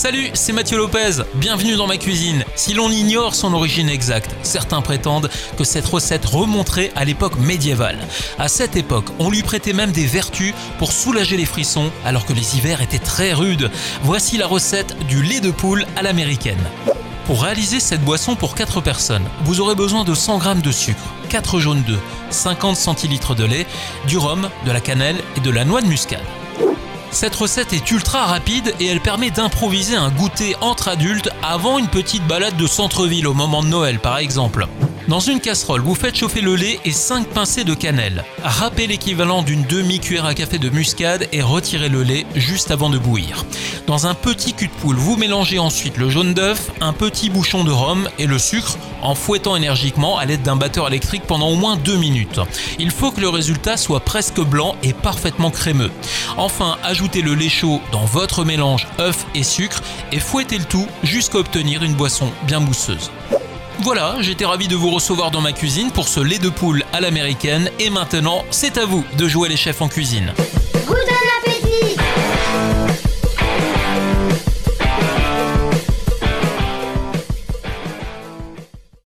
Salut, c'est Mathieu Lopez, bienvenue dans ma cuisine. Si l'on ignore son origine exacte, certains prétendent que cette recette remonterait à l'époque médiévale. À cette époque, on lui prêtait même des vertus pour soulager les frissons alors que les hivers étaient très rudes. Voici la recette du lait de poule à l'américaine. Pour réaliser cette boisson pour 4 personnes, vous aurez besoin de 100 g de sucre, 4 jaunes d'œufs, 50 centilitres de lait, du rhum, de la cannelle et de la noix de muscade. Cette recette est ultra rapide et elle permet d'improviser un goûter entre adultes avant une petite balade de centre-ville au moment de Noël par exemple. Dans une casserole, vous faites chauffer le lait et 5 pincées de cannelle. Râpez l'équivalent d'une demi-cuillère à café de muscade et retirez le lait juste avant de bouillir. Dans un petit cul de poule, vous mélangez ensuite le jaune d'œuf, un petit bouchon de rhum et le sucre en fouettant énergiquement à l'aide d'un batteur électrique pendant au moins 2 minutes. Il faut que le résultat soit presque blanc et parfaitement crémeux. Enfin, ajoutez le lait chaud dans votre mélange œuf et sucre et fouettez le tout jusqu'à obtenir une boisson bien mousseuse. Voilà, j'étais ravi de vous recevoir dans ma cuisine pour ce lait de poule à l'américaine et maintenant, c'est à vous de jouer les chefs en cuisine.